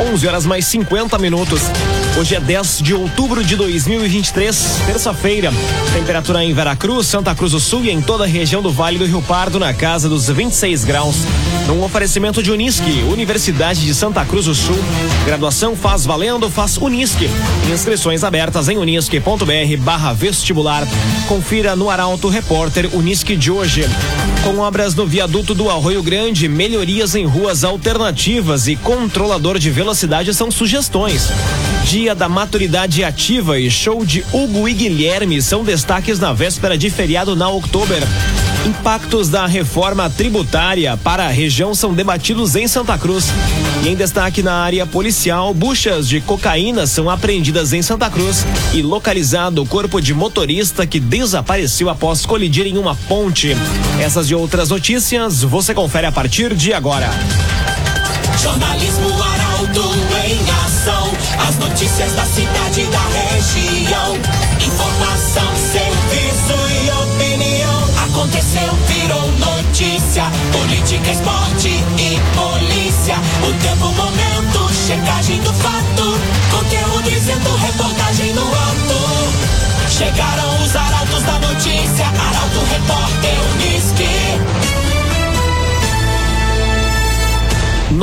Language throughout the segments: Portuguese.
11 horas mais 50 minutos. Hoje é 10 de outubro de 2023, terça-feira. Temperatura em Veracruz, Santa Cruz do Sul e em toda a região do Vale do Rio Pardo na casa dos 26 graus. Num oferecimento de Unisque, Universidade de Santa Cruz do Sul. Graduação faz valendo, faz Unisque. Inscrições abertas em unisque.br barra vestibular. Confira no Arauto Repórter Unisque de hoje. Com obras no viaduto do Arroio Grande, melhorias em ruas alternativas e controlador de velocidade são sugestões. Dia da Maturidade Ativa e show de Hugo e Guilherme são destaques na véspera de feriado na Oktober. Impactos da reforma tributária para a região são debatidos em Santa Cruz. E em destaque na área policial, buchas de cocaína são apreendidas em Santa Cruz e localizado o corpo de motorista que desapareceu após colidir em uma ponte. Essas e outras notícias você confere a partir de agora. Jornalismo. As notícias da cidade e da região. Informação, serviço e opinião. Aconteceu, virou notícia. Política, esporte e polícia. O tempo, momento, checagem do fato. Conteúdo dizendo, reportagem no ato.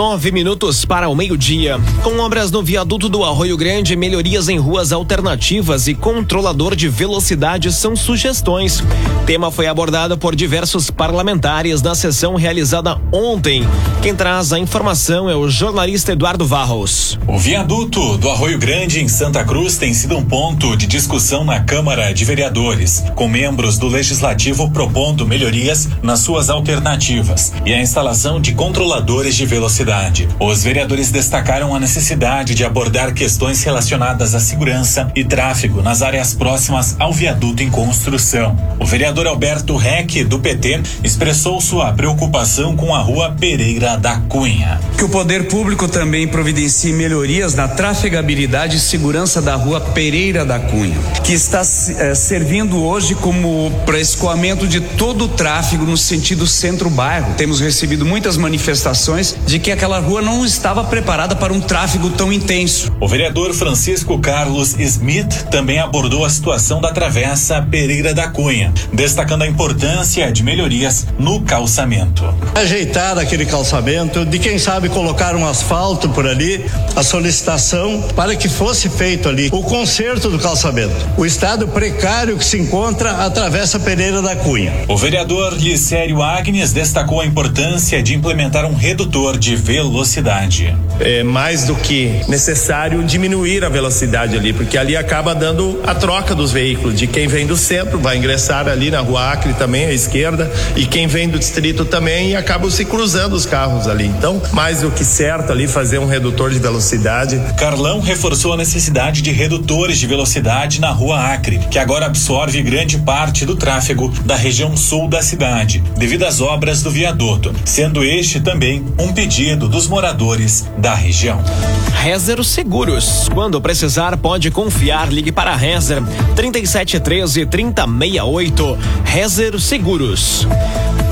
Nove minutos para o meio-dia. Com obras no viaduto do Arroio Grande, melhorias em ruas alternativas e controlador de velocidade são sugestões. Tema foi abordado por diversos parlamentares na sessão realizada ontem. Quem traz a informação é o jornalista Eduardo Varros. O viaduto do Arroio Grande em Santa Cruz tem sido um ponto de discussão na Câmara de Vereadores, com membros do Legislativo propondo melhorias nas suas alternativas e a instalação de controladores de velocidade Os vereadores destacaram a necessidade de abordar questões relacionadas à segurança e tráfego nas áreas próximas ao viaduto em construção. O vereador Alberto Reck, do PT, expressou sua preocupação com a rua Pereira da Cunha. Que o poder público também providencie melhorias na trafegabilidade e segurança da rua Pereira da Cunha, que está eh, servindo hoje como para escoamento de todo o tráfego no sentido centro-bairro. Temos recebido muitas manifestações de que aquela rua não estava preparada para um tráfego tão intenso. O vereador Francisco Carlos Smith também abordou a situação da travessa Pereira da Cunha, destacando a importância de melhorias no calçamento. Ajeitar aquele calçamento, de quem sabe colocar um asfalto por ali, a solicitação para que fosse feito ali o conserto do calçamento. O estado precário que se encontra a travessa Pereira da Cunha. O vereador Licério Agnes destacou a importância de implementar um redutor de velocidade. É mais do que necessário diminuir a velocidade ali, porque ali acaba dando a troca dos veículos. De quem vem do centro vai ingressar ali na rua Acre também à esquerda e quem vem do distrito também e acabam se cruzando os carros ali. Então, mais do que certo ali fazer um redutor de velocidade. Carlão reforçou a necessidade de redutores de velocidade na rua Acre, que agora absorve grande parte do tráfego da região sul da cidade, devido às obras do viaduto, sendo este também um pedido dos moradores da região. Rezer Seguros. Quando precisar, pode confiar. Ligue para Rezer 3713 3068. Rezer Seguros.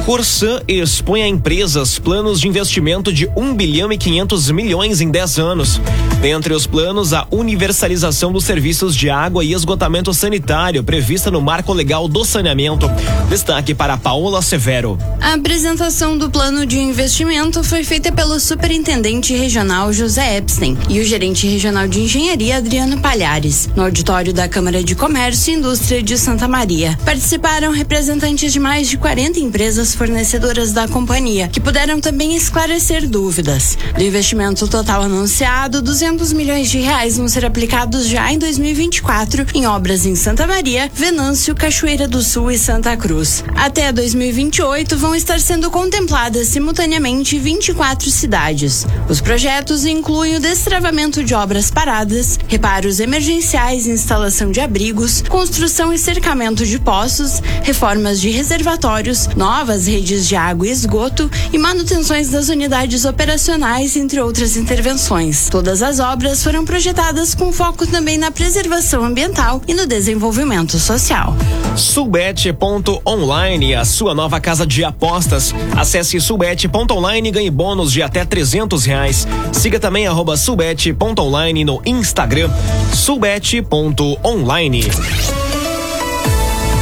Corsan expõe a empresas planos de investimento de 1 bilhão e 500 milhões em 10 anos. Dentre os planos, a universalização dos serviços de água e esgotamento sanitário prevista no Marco Legal do Saneamento. Destaque para Paola Severo. A apresentação do plano de investimento foi feita pelo superintendente regional José Epstein e o gerente regional de engenharia Adriano Palhares, no auditório da Câmara de Comércio e Indústria de Santa Maria. Participaram representantes de mais de 40 empresas fornecedoras da companhia, que puderam também esclarecer dúvidas. Do investimento total anunciado, 200 milhões de reais vão ser aplicados já em 2024 em obras em Santa Maria, Venâncio, Cachoeira do Sul e Santa Cruz. Até 2028 vão estar sendo contempladas simultaneamente 24 cidades. Os projetos incluem o destravamento de obras paradas, reparos emergenciais, instalação de abrigos, construção e cercamento de poços, reformas de reservatórios, novas redes de água e esgoto e manutenções das unidades operacionais, entre outras intervenções. Todas as as obras foram projetadas com foco também na preservação ambiental e no desenvolvimento social. Subete.online, a sua nova casa de apostas. Acesse subete.online e ganhe bônus de até trezentos reais. Siga também arroba subete.online no Instagram. Subete.online.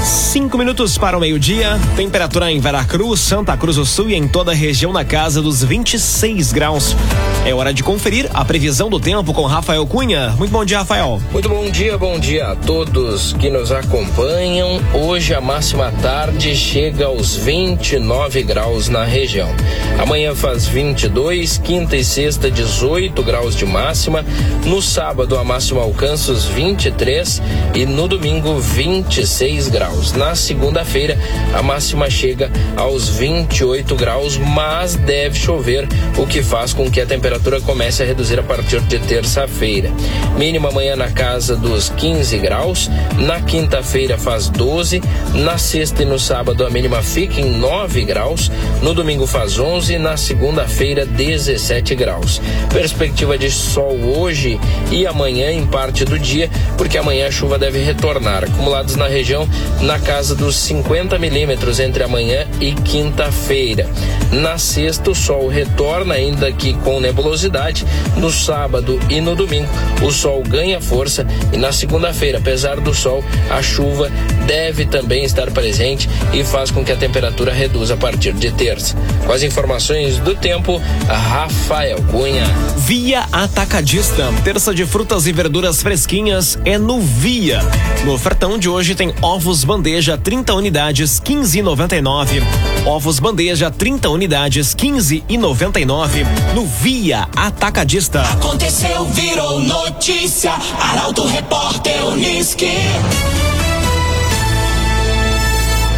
Cinco minutos para o meio-dia. Temperatura em Veracruz, Santa Cruz do Sul e em toda a região na casa dos 26 graus. É hora de conferir a previsão do tempo com Rafael Cunha. Muito bom dia, Rafael. Muito bom dia, bom dia a todos que nos acompanham. Hoje a máxima tarde chega aos 29 graus na região. Amanhã faz 22, quinta e sexta 18 graus de máxima. No sábado a máxima alcança os 23 e no domingo 26 graus. Na segunda-feira a máxima chega aos 28 graus, mas deve chover, o que faz com que a temperatura comece a reduzir a partir de terça-feira. Mínima amanhã na casa dos 15 graus, na quinta-feira faz 12, na sexta e no sábado a mínima fica em 9 graus, no domingo faz 11, na segunda-feira 17 graus. Perspectiva de sol hoje e amanhã em parte do dia, porque amanhã a chuva deve retornar. Acumulados na região na casa dos 50 milímetros entre amanhã e quinta-feira. Na sexta, o sol retorna, ainda que com nebulosidade. No sábado e no domingo, o sol ganha força. E na segunda-feira, apesar do sol, a chuva deve também estar presente e faz com que a temperatura reduza a partir de terça. Com as informações do tempo, Rafael Cunha. Via Atacadista. Terça de frutas e verduras fresquinhas é no Via. No ofertão de hoje tem ovos bandeja 30 unidades 15,99. Ovos bandeja 30 unidades 15,99 no Via Atacadista. Aconteceu, virou notícia. Arauto Repórter Uniski.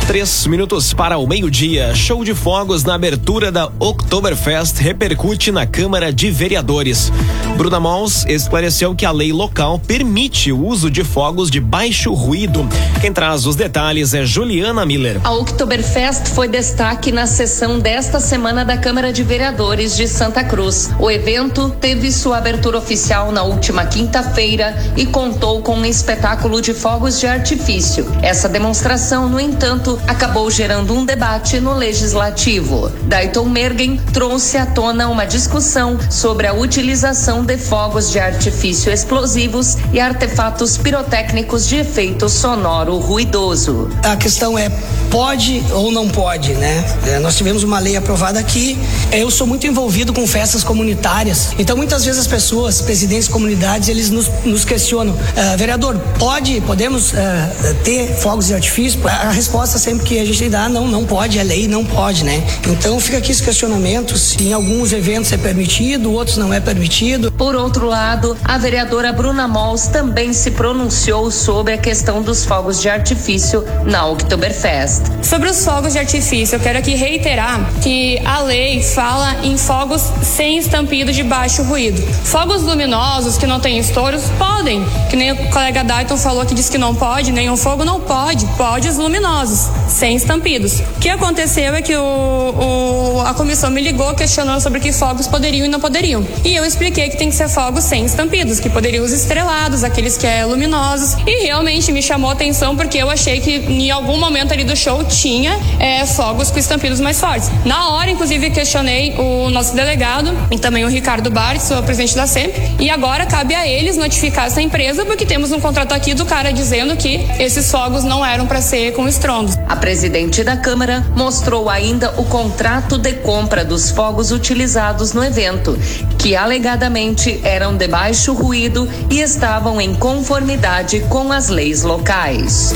Três minutos para o meio-dia. Show de fogos na abertura da Oktoberfest repercute na Câmara de Vereadores. Bruna Mols esclareceu que a lei local permite o uso de fogos de baixo ruído. Quem traz os detalhes é Juliana Miller. A Oktoberfest foi destaque na sessão desta semana da Câmara de Vereadores de Santa Cruz. O evento teve sua abertura oficial na última quinta-feira e contou com um espetáculo de fogos de artifício. Essa demonstração, no entanto, acabou gerando um debate no legislativo. Dayton Mergen trouxe à tona uma discussão sobre a utilização de fogos de artifício explosivos e artefatos pirotécnicos de efeito sonoro ruidoso. A questão é pode ou não pode, né? É, nós tivemos uma lei aprovada aqui. Eu sou muito envolvido com festas comunitárias, então muitas vezes as pessoas, presidentes de comunidades, eles nos, nos questionam: "Ah, vereador, pode, podemos ah, ter fogos de artifício? A resposta sempre que a gente dá, não, não pode, é lei, não pode, né? Então fica aqui esse questionamento se em alguns eventos é permitido, outros não é permitido. Por outro lado, a vereadora Bruna Mols também se pronunciou sobre a questão dos fogos de artifício na Oktoberfest. Sobre os fogos de artifício, eu quero aqui reiterar que a lei fala em fogos sem estampido de baixo ruído. Fogos luminosos que não têm estouros podem, que nem o colega Dayton falou que disse que não pode, nenhum fogo não pode, pode os luminosos, sem estampidos. O que aconteceu é que o, o- a comissão me ligou questionando sobre que fogos poderiam e não poderiam. E eu expliquei que tem que ser fogos sem estampidos, que poderiam os estrelados, aqueles que é luminosos. E realmente me chamou a atenção porque eu achei que em algum momento ali do show tinha é, fogos com estampidos mais fortes. Na hora, inclusive, questionei o nosso delegado e também o Ricardo Bartz, o presidente da SEMP. E agora cabe a eles notificar essa empresa porque temos um contrato aqui do cara dizendo que esses fogos não eram para ser com estrondo. A presidente da Câmara mostrou ainda o contrato de compra dos fogos utilizados no evento, que alegadamente eram de baixo ruído e estavam em conformidade com as leis locais.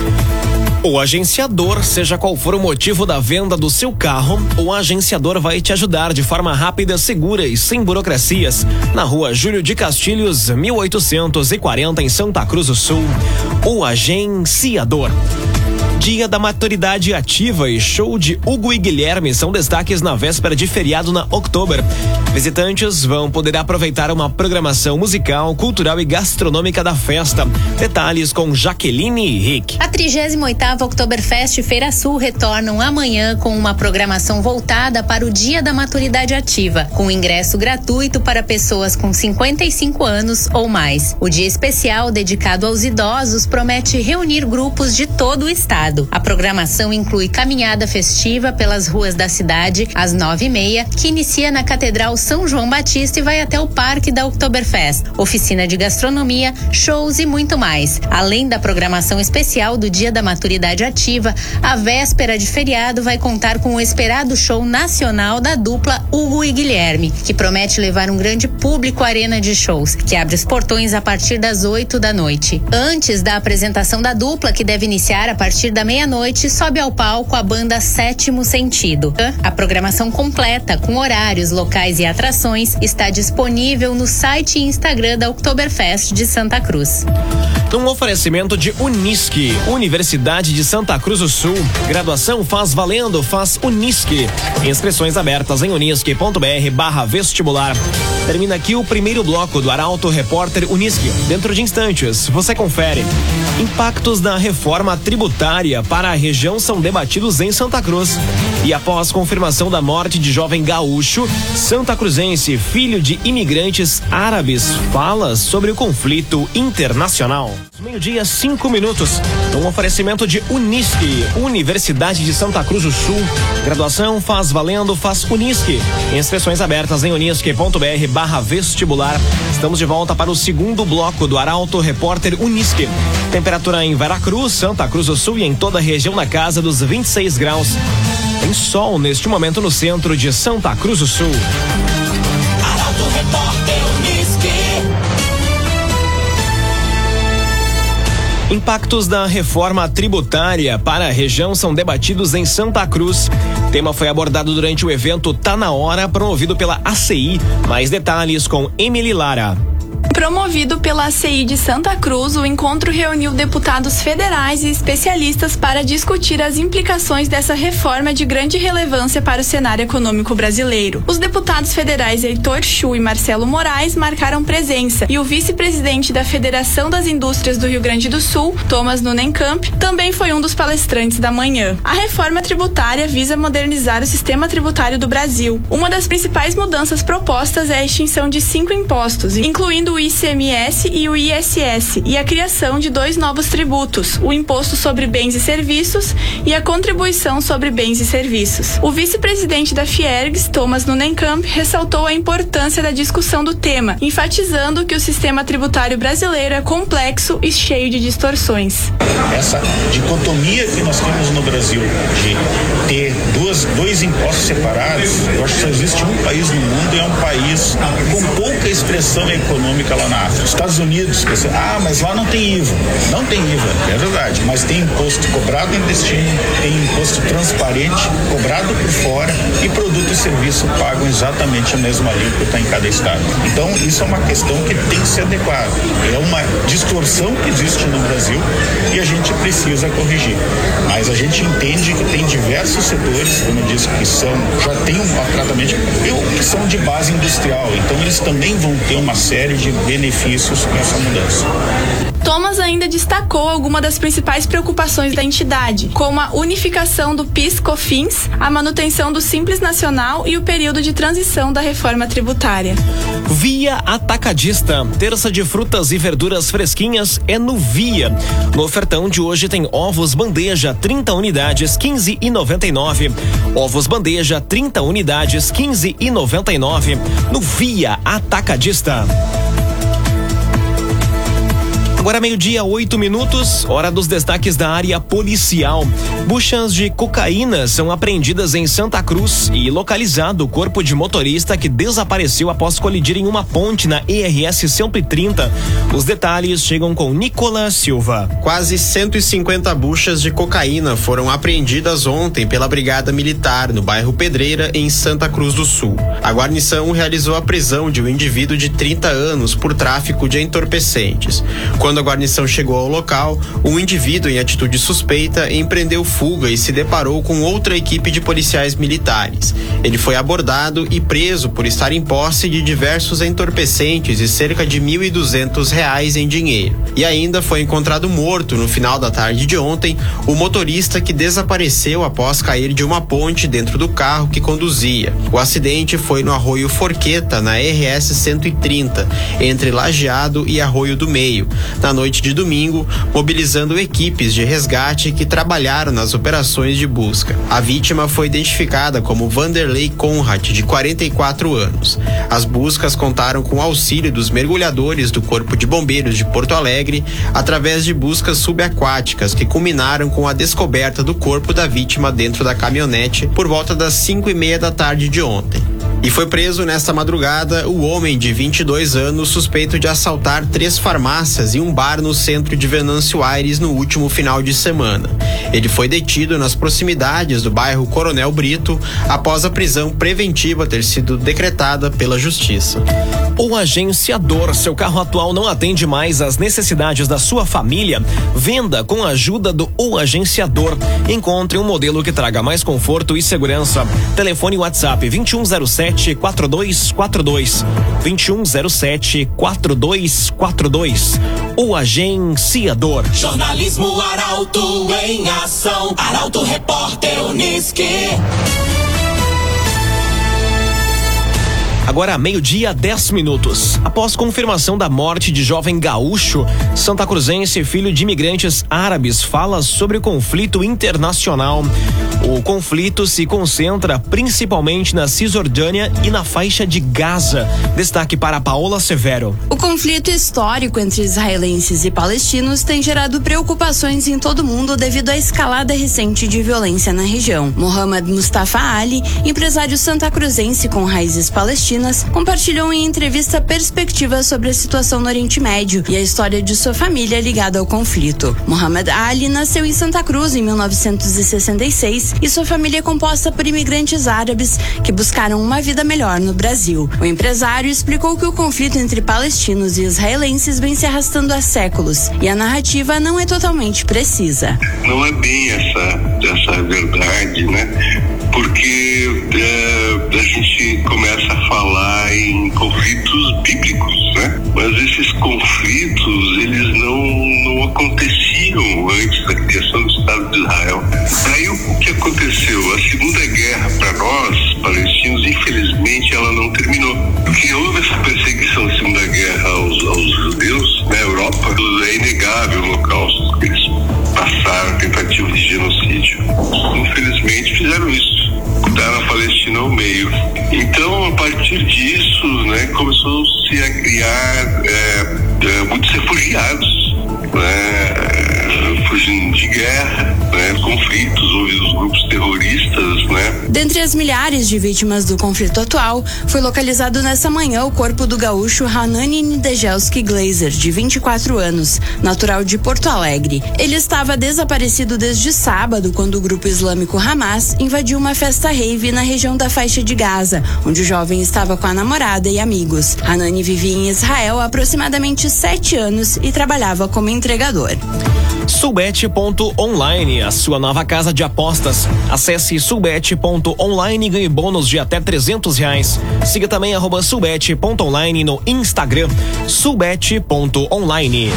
O agenciador, seja qual for o motivo da venda do seu carro, o agenciador vai te ajudar de forma rápida, segura e sem burocracias. Na rua Júlio de Castilhos, 1840, em Santa Cruz do Sul. O agenciador. Dia da Maturidade Ativa e show de Hugo e Guilherme são destaques na véspera de feriado na Oktober. Visitantes vão poder aproveitar uma programação musical, cultural e gastronômica da festa. Detalhes com Jaqueline e Rick. A 38ª Oktoberfest Feira Sul retornam amanhã com uma programação voltada para o Dia da Maturidade Ativa, com ingresso gratuito para pessoas com 55 anos ou mais. O dia especial dedicado aos idosos promete reunir grupos de todo o estado. A programação inclui caminhada festiva pelas ruas da cidade às nove e meia, que inicia na Catedral São João Batista e vai até o Parque da Oktoberfest, oficina de gastronomia, shows e muito mais. Além da programação especial do Dia da Maturidade Ativa, a véspera de feriado vai contar com o esperado show nacional da dupla Hugo e Guilherme, que promete levar um grande público à arena de shows, que abre os portões a partir das 8 da noite. Antes da apresentação da dupla, que deve iniciar a partir da meia-noite, sobe ao palco a banda Sétimo Sentido. A programação completa, com horários, locais e atrações, está disponível no site e Instagram da Oktoberfest de Santa Cruz. Um oferecimento de Unisque, Universidade de Santa Cruz do Sul. Graduação faz valendo, faz Unisque. Inscrições abertas em unisque.br barra vestibular. Termina aqui o primeiro bloco do Arauto Repórter Unisque. Dentro de instantes, você confere. Impactos da reforma tributária para a região são debatidos em Santa Cruz. E após confirmação da morte de jovem gaúcho, Santa Cruzense, filho de imigrantes árabes, fala sobre o conflito internacional. Meio-dia, cinco minutos. Um oferecimento de Unisque, Universidade de Santa Cruz do Sul. Graduação faz valendo, faz Unisque. Inscrições abertas em unisque.br barra vestibular. Estamos de volta para o segundo bloco do Arauto Repórter Unisque. Temperatura em Veracruz, Santa Cruz do Sul e em toda a região na casa dos 26 graus. Tem sol neste momento no centro de Santa Cruz do Sul. Impactos da reforma tributária para a região são debatidos em Santa Cruz. O tema foi abordado durante o evento Tá na Hora, promovido pela ACI. Mais detalhes com Emily Lara. Promovido pela ACI de Santa Cruz, o encontro reuniu deputados federais e especialistas para discutir as implicações dessa reforma de grande relevância para o cenário econômico brasileiro. Os deputados federais Heitor Chu e Marcelo Moraes marcaram presença e o vice-presidente da Federação das Indústrias do Rio Grande do Sul, Thomas Nunenkamp, também foi um dos palestrantes da manhã. A reforma tributária visa modernizar o sistema tributário do Brasil. Uma das principais mudanças propostas é a extinção de cinco impostos, incluindo o ICMS e o ISS, e a criação de dois novos tributos: o Imposto sobre Bens e Serviços e a Contribuição sobre Bens e Serviços. O vice-presidente da Fiergs, Thomas Nunenkamp, ressaltou a importância da discussão do tema, enfatizando que o sistema tributário brasileiro é complexo e cheio de distorções. Essa dicotomia que nós temos no Brasil de ter duas, dois impostos separados, eu acho que só existe um país no mundo e é um país com pouca expressão econômica lá na África. Estados Unidos, dizer, ah, mas lá não tem IVA. Não tem IVA, é verdade, mas tem imposto cobrado em destino, tem imposto transparente, cobrado por fora e produto e serviço pagam exatamente a mesma alíquota em cada estado. Então, isso é uma questão que tem que ser adequada. É uma distorção que existe no Brasil e a gente precisa corrigir. Mas a gente entende que tem diversos setores, como eu disse, que são, já tem um tratamento, que são de base industrial. Então, eles também vão ter uma série de benefícios com essa mudança. Thomas ainda destacou algumas das principais preocupações da entidade, como a unificação do PIS/COFINS, a manutenção do Simples Nacional e o período de transição da reforma tributária. Via Atacadista. Terça de frutas e verduras fresquinhas é no Via. No ofertão de hoje tem ovos bandeja 30 unidades 15 e 99. Ovos bandeja 30 unidades 15 e 99 no Via Atacadista. Agora meio-dia, oito minutos, hora dos destaques da área policial. Buchas de cocaína são apreendidas em Santa Cruz e localizado o corpo de motorista que desapareceu após colidir em uma ponte na ERS 130. Os detalhes chegam com Nicolas Silva. Quase 150 buchas de cocaína foram apreendidas ontem pela Brigada Militar no bairro Pedreira, em Santa Cruz do Sul. A guarnição realizou a prisão de um indivíduo de 30 anos por tráfico de entorpecentes. Quando Quando a guarnição chegou ao local, um indivíduo em atitude suspeita empreendeu fuga e se deparou com outra equipe de policiais militares. Ele foi abordado e preso por estar em posse de diversos entorpecentes e cerca de 1.200 reais em dinheiro. E ainda foi encontrado morto no final da tarde de ontem o motorista que desapareceu após cair de uma ponte dentro do carro que conduzia. O acidente foi no arroio Forqueta, na RS 130, entre Lajeado e Arroio do Meio, na noite de domingo, mobilizando equipes de resgate que trabalharam nas operações de busca. A vítima foi identificada como Vanderlei Conrad, de 44 anos. As buscas contaram com o auxílio dos mergulhadores do Corpo de Bombeiros de Porto Alegre através de buscas subaquáticas que culminaram com a descoberta do corpo da vítima dentro da caminhonete por volta das 5 e meia da tarde de ontem. E foi preso nesta madrugada o homem de 22 anos suspeito de assaltar três farmácias e um bar no centro de Venâncio Aires no último final de semana. Ele foi detido nas proximidades do bairro Coronel Brito após a prisão preventiva ter sido decretada pela Justiça. O agenciador, seu carro atual não atende mais às necessidades da sua família? Venda com a ajuda do O Agenciador. Encontre um modelo que traga mais conforto e segurança. Telefone WhatsApp 2107 4242 2107 4242. O Agenciador. Jornalismo Arauto em ação. Arauto Repórter Uniski. Agora, meio-dia, 10 minutos. Após confirmação da morte de jovem gaúcho, Santa Cruzense, filho de imigrantes árabes, fala sobre conflito internacional. O conflito se concentra principalmente na Cisjordânia e na faixa de Gaza. Destaque para Paola Severo. O conflito histórico entre israelenses e palestinos tem gerado preocupações em todo o mundo devido à escalada recente de violência na região. Mohamed Mustafa Ali, empresário santacruzense com raízes palestinas, compartilhou em entrevista perspectivas sobre a situação no Oriente Médio e a história de sua família ligada ao conflito. Mohamed Ali nasceu em Santa Cruz em 1966 e sua família é composta por imigrantes árabes que buscaram uma vida melhor no Brasil. O empresário explicou que o conflito entre palestinos e israelenses vem se arrastando há séculos e a narrativa não é totalmente precisa. Não é bem essa, essa verdade, né? Porque é, a gente começa a falar em conflitos bíblicos, né? Mas esses conflitos, eles não, não aconteciam antes da criação do Estado de Israel. Aí o que aconteceu? A Segunda Guerra, para nós, palestinos, infelizmente, ela não terminou. Porque houve essa perseguição da Segunda Guerra aos, aos ao meio. Então, a partir disso, né, começou-se a criar é, é, muitos refugiados, Dentre as milhares de vítimas do conflito atual, foi localizado nessa manhã o corpo do gaúcho Hanani Nidejelski Glazer, de 24 anos, natural de Porto Alegre. Ele estava desaparecido desde sábado, quando o grupo islâmico Hamas invadiu uma festa rave na região da faixa de Gaza, onde o jovem estava com a namorada e amigos. Hanani vivia em Israel há aproximadamente sete anos e trabalhava como entregador. Sulbet.online, a sua nova casa de apostas. Acesse sulbet.online e ganhe bônus de até 300 reais. Siga também arroba sulbet.online no Instagram. sulbet.online.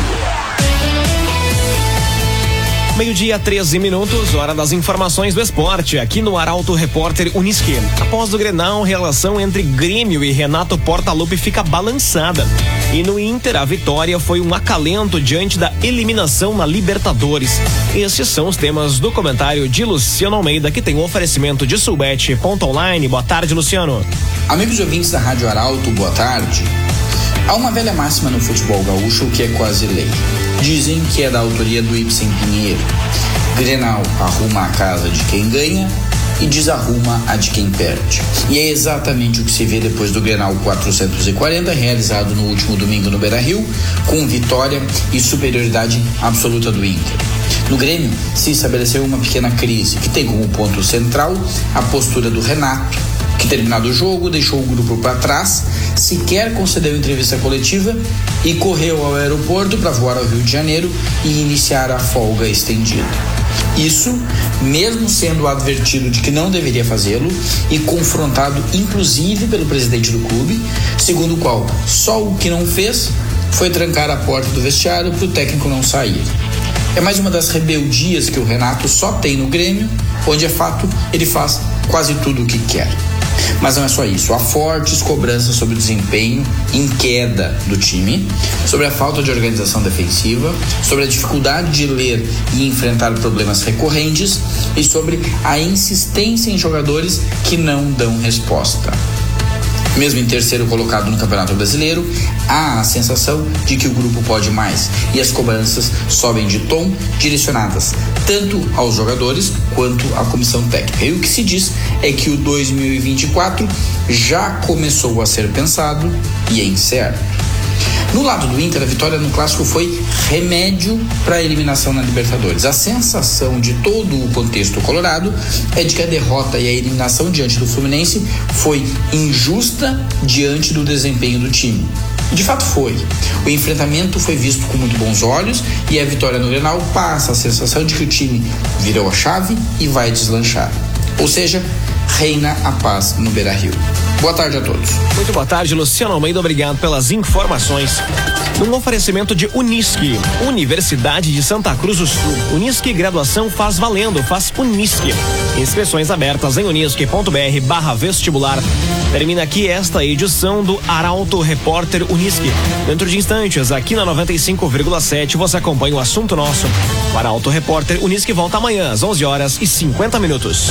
Meio-dia, 13 minutos, hora das informações do esporte, aqui no Arauto Repórter Uniski. Após o Grenal, relação entre Grêmio e Renato Portaluppi fica balançada. E no Inter, a vitória foi um acalento diante da eliminação na Libertadores. Esses são os temas do comentário de Luciano Almeida, que tem o um oferecimento de Sulbet.online. Boa tarde, Luciano. Amigos ouvintes da Rádio Arauto, boa tarde. Há uma velha máxima no futebol gaúcho que é quase lei. Dizem que é da autoria do Ibsen Pinheiro. Grenal arruma a casa de quem ganha e desarruma a de quem perde. E é exatamente o que se vê depois do Grenal 440, realizado no último domingo no Beira-Rio, com vitória e superioridade absoluta do Inter. No Grêmio se estabeleceu uma pequena crise que tem como ponto central a postura do Renato, terminado o jogo deixou o grupo para trás, sequer concedeu entrevista coletiva e correu ao aeroporto para voar ao Rio de Janeiro e iniciar a folga estendida. Isso, mesmo sendo advertido de que não deveria fazê-lo e confrontado inclusive pelo presidente do clube, segundo o qual só o que não fez foi trancar a porta do vestiário para o técnico não sair. É mais uma das rebeldias que o Renato só tem no Grêmio, onde é fato ele faz quase tudo o que quer. Mas não é só isso. Há fortes cobranças sobre o desempenho em queda do time, sobre a falta de organização defensiva, sobre a dificuldade de ler e enfrentar problemas recorrentes e sobre a insistência em jogadores que não dão resposta. Mesmo em terceiro colocado no Campeonato Brasileiro, há a sensação de que o grupo pode mais e as cobranças sobem de tom, direcionadas tanto aos jogadores quanto à comissão técnica. E o que se diz é que o 2024 já começou a ser pensado e em certo. No lado do Inter, a vitória no clássico foi remédio para a eliminação na Libertadores. A sensação de todo o contexto colorado é de que a derrota e a eliminação diante do Fluminense foi injusta diante do desempenho do time. De fato foi. O enfrentamento foi visto com muito bons olhos e a vitória no Grenal passa a sensação de que o time virou a chave e vai deslanchar. Ou seja, reina a paz no Beira Rio. Boa tarde a todos. Muito boa tarde, Luciano Almeida. Obrigado pelas informações. Num oferecimento de Unisque, Universidade de Santa Cruz do Sul. Unisque graduação faz valendo, faz Unisque. Inscrições abertas em unisque.br barra vestibular. Termina aqui esta edição do Arauto Repórter Unisque. Dentro de instantes, aqui na 95,7, você acompanha o assunto nosso. O Arauto Repórter Unisque volta amanhã às 11 horas e 50 minutos.